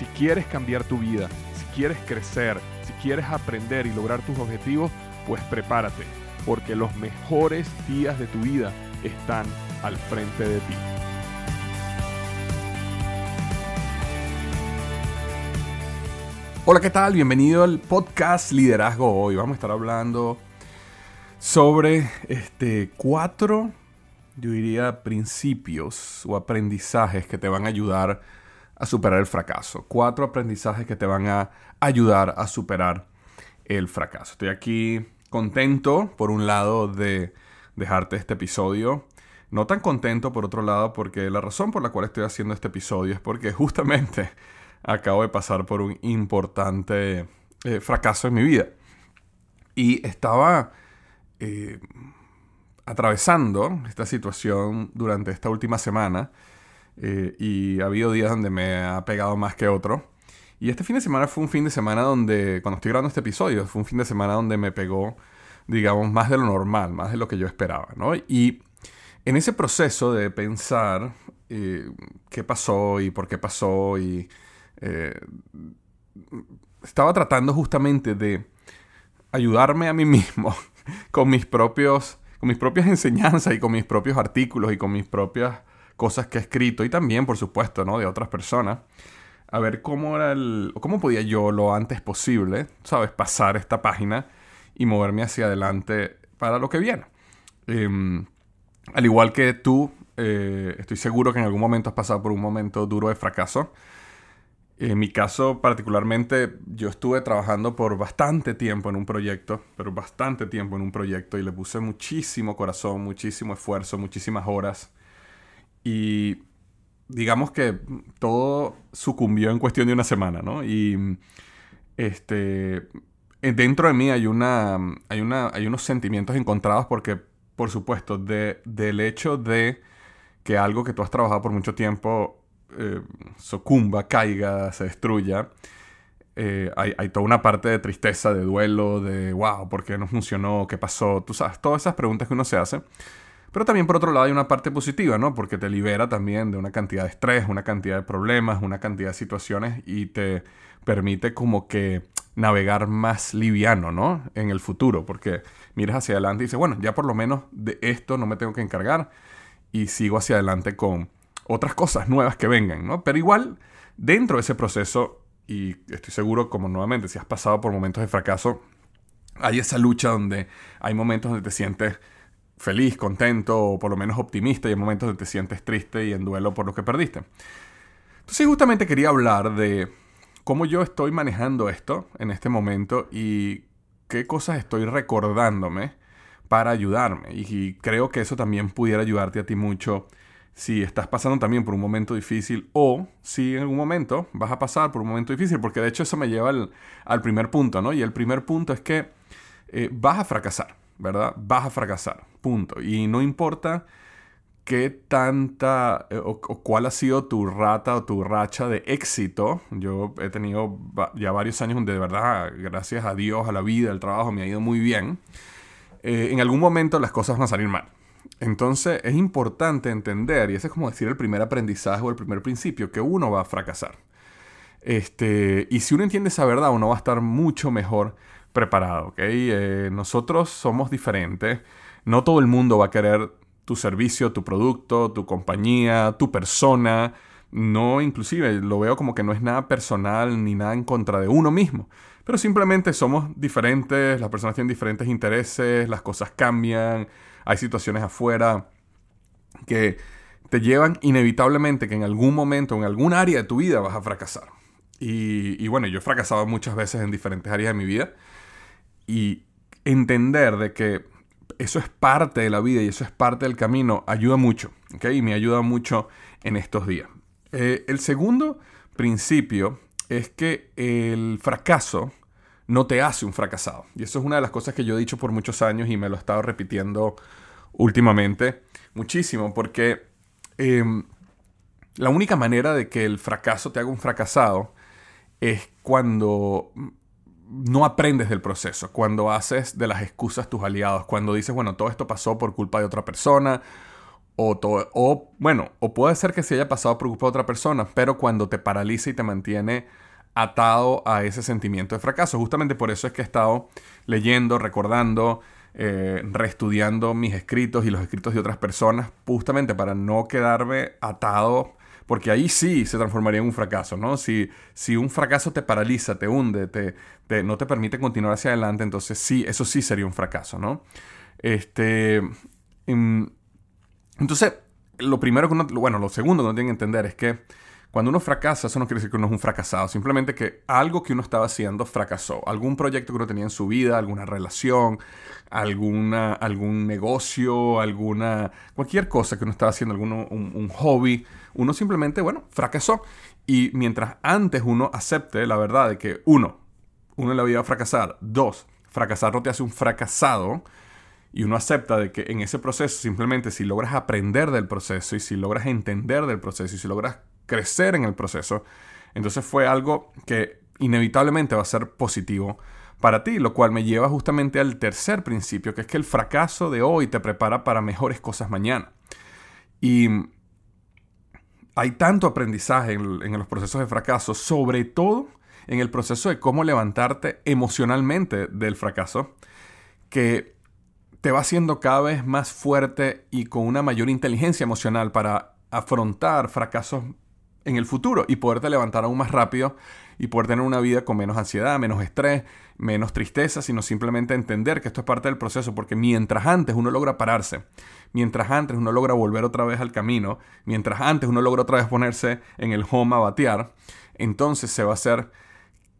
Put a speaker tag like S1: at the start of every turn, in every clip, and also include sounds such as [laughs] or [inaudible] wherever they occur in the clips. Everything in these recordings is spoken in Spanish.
S1: Si quieres cambiar tu vida, si quieres crecer, si quieres aprender y lograr tus objetivos, pues prepárate, porque los mejores días de tu vida están al frente de ti. Hola, ¿qué tal? Bienvenido al podcast Liderazgo Hoy. Vamos a estar hablando sobre este cuatro, yo diría, principios o aprendizajes que te van a ayudar a superar el fracaso. Cuatro aprendizajes que te van a ayudar a superar el fracaso. Estoy aquí contento, por un lado, de dejarte este episodio. No tan contento, por otro lado, porque la razón por la cual estoy haciendo este episodio es porque justamente [laughs] acabo de pasar por un importante eh, fracaso en mi vida. Y estaba eh, atravesando esta situación durante esta última semana eh, y ha habido días donde me ha pegado más que otro. Y este fin de semana fue un fin de semana donde, cuando estoy grabando este episodio, fue un fin de semana donde me pegó, digamos, más de lo normal, más de lo que yo esperaba. Y en ese proceso de pensar eh, qué pasó y por qué pasó y eh, estaba tratando justamente de ayudarme a mí mismo [laughs] con mis propios con mis propias enseñanzas y con mis propios artículos y con mis propias cosas que he escrito y también, por supuesto, ¿no? De otras personas. A ver cómo era el... cómo podía yo lo antes posible, ¿sabes? Pasar esta página y moverme hacia adelante para lo que viene. Em, al igual que tú, eh, estoy seguro que en algún momento has pasado por un momento duro de fracaso. En mi caso particularmente, yo estuve trabajando por bastante tiempo en un proyecto, pero bastante tiempo en un proyecto y le puse muchísimo corazón, muchísimo esfuerzo, muchísimas horas. Y digamos que todo sucumbió en cuestión de una semana, ¿no? Y este, dentro de mí hay, una, hay, una, hay unos sentimientos encontrados porque, por supuesto, de, del hecho de que algo que tú has trabajado por mucho tiempo eh, sucumba, caiga, se destruya, eh, hay, hay, toda una parte de tristeza, de duelo, de wow, ¿por qué no funcionó? ¿Qué pasó? Tú sabes, todas esas preguntas que uno se hace. Pero también por otro lado hay una parte positiva, ¿no? Porque te libera también de una cantidad de estrés, una cantidad de problemas, una cantidad de situaciones y te permite como que navegar más liviano, ¿no? En el futuro, porque miras hacia adelante y dices, bueno, ya por lo menos de esto no me tengo que encargar y sigo hacia adelante con otras cosas nuevas que vengan, ¿no? Pero igual, dentro de ese proceso, y estoy seguro, como nuevamente, si has pasado por momentos de fracaso, hay esa lucha donde hay momentos donde te sientes feliz, contento o por lo menos optimista y en momentos donde te sientes triste y en duelo por lo que perdiste. Entonces justamente quería hablar de cómo yo estoy manejando esto en este momento y qué cosas estoy recordándome para ayudarme. Y creo que eso también pudiera ayudarte a ti mucho si estás pasando también por un momento difícil o si en algún momento vas a pasar por un momento difícil, porque de hecho eso me lleva al, primer punto, ¿no? Y el primer punto es que eh, vas a fracasar. ¿verdad? Vas a fracasar, punto. Y no importa qué tanta eh, o, cuál ha sido tu rata o tu racha de éxito. Yo he tenido ya varios años donde de verdad, gracias a Dios, a la vida, al trabajo, me ha ido muy bien. Eh, en algún momento las cosas van a salir mal. Entonces es importante entender, y ese es como decir el primer aprendizaje o el primer principio, que uno va a fracasar. Este, y si uno entiende esa verdad, uno va a estar mucho mejor preparado, ¿ok? Eh, nosotros somos diferentes. No todo el mundo va a querer tu servicio, tu producto, tu compañía, tu persona. No, inclusive, lo veo como que no es nada personal ni nada en contra de uno mismo. Pero simplemente somos diferentes, las personas tienen diferentes intereses, las cosas cambian, hay situaciones afuera que te llevan inevitablemente que en algún momento, en algún área de tu vida vas a fracasar. Y, y bueno, yo he fracasado muchas veces en diferentes áreas de mi vida y entender de que eso es parte de la vida y eso es parte del camino ayuda mucho, ¿ok? Y me ayuda mucho en estos días. Eh, el segundo principio es que el fracaso no te hace un fracasado. Y eso es una de las cosas que yo he dicho por muchos años y me lo he estado repitiendo últimamente muchísimo, porque em, la única manera de que el fracaso te haga un fracasado es cuando no aprendes del proceso, cuando haces de las excusas tus aliados, cuando dices, bueno, todo esto pasó por culpa de otra persona, o, o bueno, o puede ser que se haya pasado por culpa de otra persona, pero cuando te paraliza y te mantiene atado a ese sentimiento de fracaso. Justamente por eso es que he estado leyendo, recordando, eh, reestudiando mis escritos y los escritos de otras personas, justamente para no quedarme atado, porque ahí sí se transformaría en un fracaso, ¿no? Si, si un fracaso te paraliza, te hunde, te, no te permite continuar hacia adelante, entonces sí, eso sí sería un fracaso, ¿no? Este, mm, entonces, lo primero que uno, bueno, lo segundo que uno tiene que entender es que cuando uno fracasa, eso no quiere decir que uno es un fracasado, simplemente que algo que uno estaba haciendo fracasó. Algún proyecto que uno tenía en su vida, alguna relación, alguna, algún negocio, alguna, cualquier cosa que uno estaba haciendo, algún, un, hobby, uno simplemente, bueno, fracasó. Y mientras antes uno acepte la verdad de que uno, uno en la vida a fracasar, dos, fracasar no te hace un fracasado, y uno acepta de que en ese proceso simplemente si logras aprender del proceso y si logras entender del proceso y si logras crecer en el proceso, entonces fue algo que inevitablemente va a ser positivo para ti, lo cual me lleva justamente al tercer principio, que es que el fracaso de hoy te prepara para mejores cosas mañana. Y hay tanto aprendizaje en, los procesos de fracaso, sobre todo en el proceso de cómo levantarte emocionalmente del fracaso, que te va haciendo cada vez más fuerte y con una mayor inteligencia emocional para afrontar fracasos en el futuro y poderte levantar aún más rápido y poder tener una vida con menos ansiedad, menos estrés, menos tristeza, sino simplemente entender que esto es parte del proceso, porque mientras antes uno logra pararse, mientras antes uno logra volver otra vez al camino, mientras antes uno logra otra vez ponerse en el home a batear, entonces se va a hacer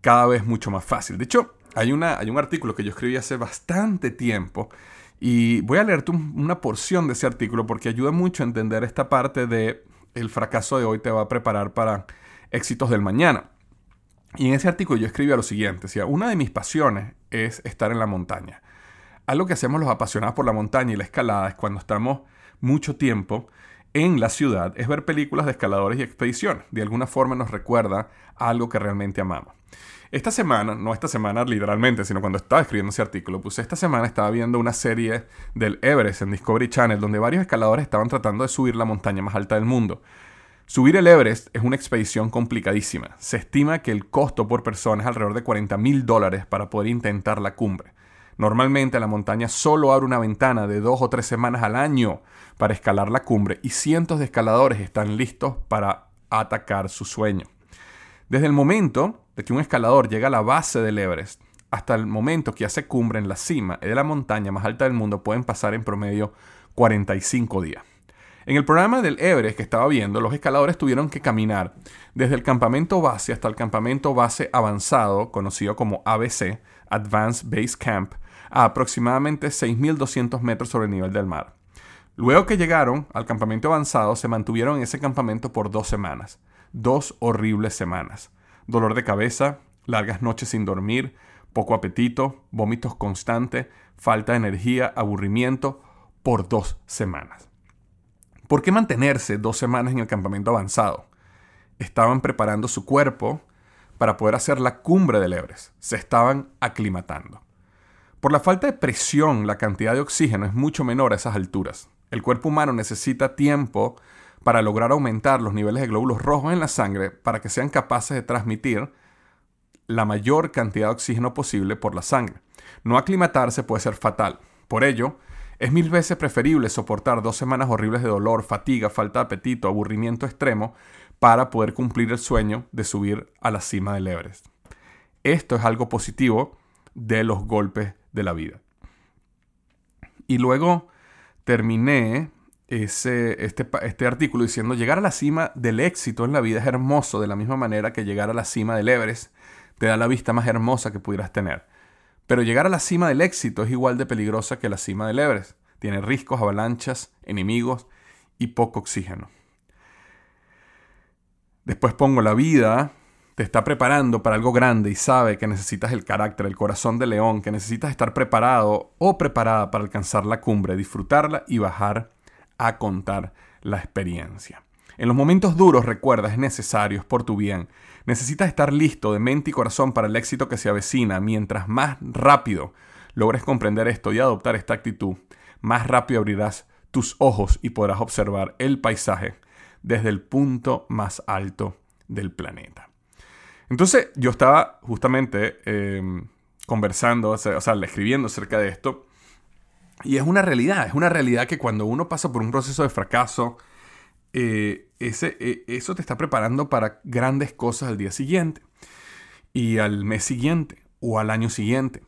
S1: cada vez mucho más fácil. De hecho, hay, una, hay un artículo que yo escribí hace bastante tiempo y voy a leerte una porción de ese artículo porque ayuda mucho a entender esta parte de el fracaso de hoy te va a preparar para éxitos del mañana. Y en ese artículo yo escribía lo siguiente, decía, una de mis pasiones es estar en la montaña. Algo que hacemos los apasionados por la montaña y la escalada es cuando estamos mucho tiempo en la ciudad, es ver películas de escaladores y expediciones. De alguna forma nos recuerda algo que realmente amamos. Esta semana, no esta semana literalmente, sino cuando estaba escribiendo ese artículo, pues esta semana estaba viendo una serie del Everest en Discovery Channel donde varios escaladores estaban tratando de subir la montaña más alta del mundo. Subir el Everest es una expedición complicadísima. Se estima que el costo por persona es alrededor de 40 mil dólares para poder intentar la cumbre. Normalmente la montaña solo abre una ventana de dos o tres semanas al año para escalar la cumbre y cientos de escaladores están listos para atacar su sueño. Desde el momento de que un escalador llega a la base del Everest hasta el momento que hace cumbre en la cima de la montaña más alta del mundo pueden pasar en promedio 45 días. En el programa del Everest que estaba viendo, los escaladores tuvieron que caminar desde el campamento base hasta el campamento base avanzado, conocido como ABC, Advanced Base Camp, a aproximadamente 6.200 metros sobre el nivel del mar. Luego que llegaron al campamento avanzado, se mantuvieron en ese campamento por dos semanas dos horribles semanas. Dolor de cabeza, largas noches sin dormir, poco apetito, vómitos constantes, falta de energía, aburrimiento, por dos semanas. ¿Por qué mantenerse dos semanas en el campamento avanzado? Estaban preparando su cuerpo para poder hacer la cumbre del Everest. Se estaban aclimatando. Por la falta de presión, la cantidad de oxígeno es mucho menor a esas alturas. El cuerpo humano necesita tiempo para lograr aumentar los niveles de glóbulos rojos en la sangre para que sean capaces de transmitir la mayor cantidad de oxígeno posible por la sangre. No aclimatarse puede ser fatal. Por ello, es mil veces preferible soportar dos semanas horribles de dolor, fatiga, falta de apetito, aburrimiento extremo para poder cumplir el sueño de subir a la cima del Everest. Esto es algo positivo de los golpes de la vida. Y luego terminé ese, este, este artículo diciendo llegar a la cima del éxito en la vida es hermoso de la misma manera que llegar a la cima del Everest te da la vista más hermosa que pudieras tener. Pero llegar a la cima del éxito es igual de peligrosa que la cima del Everest. Tiene riscos, avalanchas, enemigos y poco oxígeno. Después pongo la vida te está preparando para algo grande y sabe que necesitas el carácter, el corazón de león, que necesitas estar preparado o preparada para alcanzar la cumbre, disfrutarla y bajar a contar la experiencia. En los momentos duros, recuerda, es necesario, es por tu bien. Necesitas estar listo de mente y corazón para el éxito que se avecina. Mientras más rápido logres comprender esto y adoptar esta actitud, más rápido abrirás tus ojos y podrás observar el paisaje desde el punto más alto del planeta. Entonces yo estaba justamente em, conversando, o sea, escribiendo acerca de esto, y es una realidad, es una realidad que cuando uno pasa por un proceso de fracaso, eh, ese, e, eso te está preparando para grandes cosas al día siguiente y al mes siguiente o al año siguiente.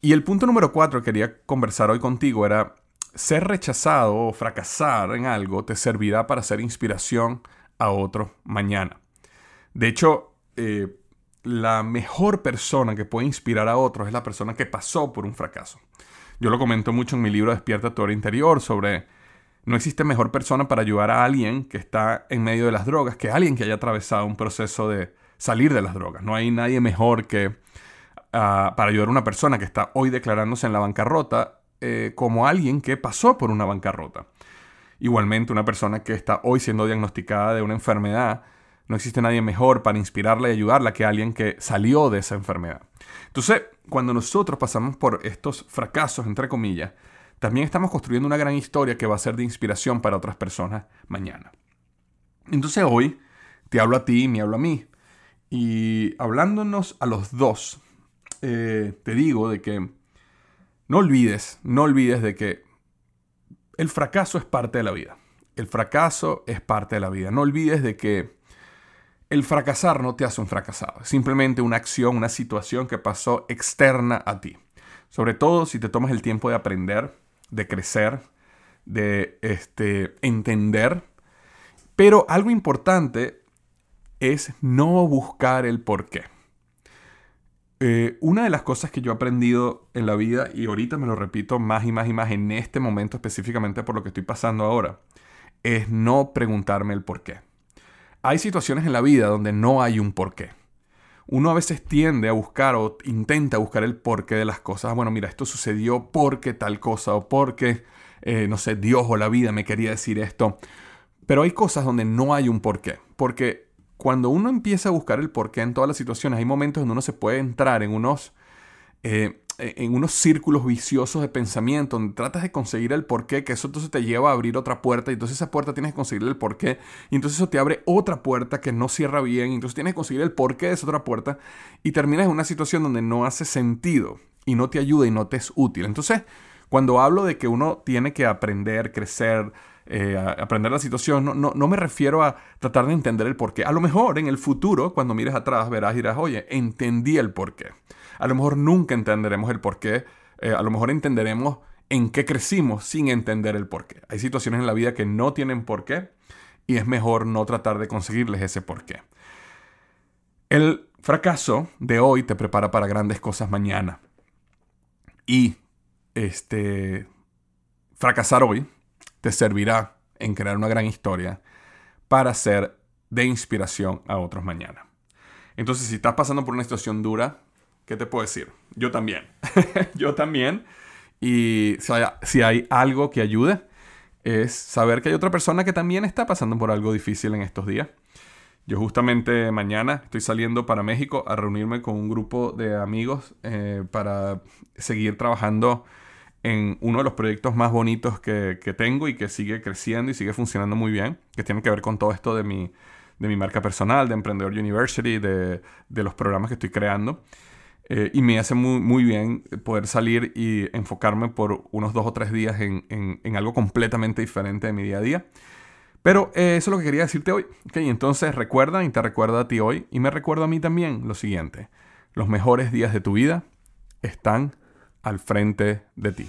S1: Y el punto número cuatro que quería conversar hoy contigo era ser rechazado o fracasar en algo te servirá para ser inspiración a otro mañana. De hecho, eh, la mejor persona que puede inspirar a otros es la persona que pasó por un fracaso. Yo lo comento mucho en mi libro Despierta tu hora interior sobre no existe mejor persona para ayudar a alguien que está en medio de las drogas que alguien que haya atravesado un proceso de salir de las drogas. No hay nadie mejor que ah, para ayudar a una persona que está hoy declarándose en la bancarrota eh, como alguien que pasó por una bancarrota. Igualmente, una persona que está hoy siendo diagnosticada de una enfermedad, no existe nadie mejor para inspirarla y ayudarla que alguien que salió de esa enfermedad. Entonces, cuando nosotros pasamos por estos fracasos, entre comillas, también estamos construyendo una gran historia que va a ser de inspiración para otras personas mañana. Entonces hoy te hablo a ti y me hablo a mí. Y hablándonos a los dos, eh, te digo de que no olvides, no olvides de que el fracaso es parte de la vida. El fracaso es parte de la vida. No olvides de que el fracasar no te hace un fracasado. Es simplemente una acción, una situación que pasó externa a ti. Sobre todo si te tomas el tiempo de aprender de crecer, de este, entender. Pero algo importante es no buscar el por qué. Eh, una de las cosas que yo he aprendido en la vida, y ahorita me lo repito más y más y más en este momento específicamente por lo que estoy pasando ahora, es no preguntarme el por qué. Hay situaciones en la vida donde no hay un por qué. Uno a veces tiende a buscar o intenta buscar el porqué de las cosas. Bueno, mira, esto sucedió porque tal cosa o porque, eh, no sé, Dios o la vida me quería decir esto. Pero hay cosas donde no hay un porqué. Porque cuando uno empieza a buscar el porqué en todas las situaciones, hay momentos donde uno se puede entrar en unos eh, en unos círculos viciosos de pensamiento, donde tratas de conseguir el porqué, que eso entonces te lleva a abrir otra puerta, y entonces esa puerta tienes que conseguir el porqué, y entonces eso te abre otra puerta que no cierra bien, y entonces tienes que conseguir el porqué de esa otra puerta, y terminas en una situación donde no hace sentido, y no te ayuda y no te es útil. Entonces, cuando hablo de que uno tiene que aprender, crecer, eh, aprender la situación, no, no, no, me refiero a tratar de entender el porqué. A lo mejor en el futuro, cuando mires atrás, verás y dirás, oye, entendí el porqué. A lo mejor nunca entenderemos el porqué. Eh, a lo mejor entenderemos en qué crecimos sin entender el porqué. Hay situaciones en la vida que no tienen porqué y es mejor no tratar de conseguirles ese porqué. El fracaso de hoy te prepara para grandes cosas mañana. Y este fracasar hoy te servirá en crear una gran historia para ser de inspiración a otros mañana. Entonces, si estás pasando por una situación dura, ¿qué te puedo decir? Yo también. [laughs] yo también. Y si hay, algo que ayude, es saber que hay otra persona que también está pasando por algo difícil en estos días. Yo justamente mañana estoy saliendo para México a reunirme con un grupo de amigos eh, para seguir trabajando en uno de los proyectos más bonitos que, tengo y que sigue creciendo y sigue funcionando muy bien, que tiene que ver con todo esto de mi, de mi marca personal, de Emprendedor University, de, de los programas que estoy creando. Eh, y me hace muy, muy bien poder salir y enfocarme por unos dos o tres días en, en, algo completamente diferente de mi día a día. Pero eh, eso es lo que quería decirte hoy. Okay, entonces recuerda y te recuerda a ti hoy y me recuerda a mí también lo siguiente. Los mejores días de tu vida están al frente de ti.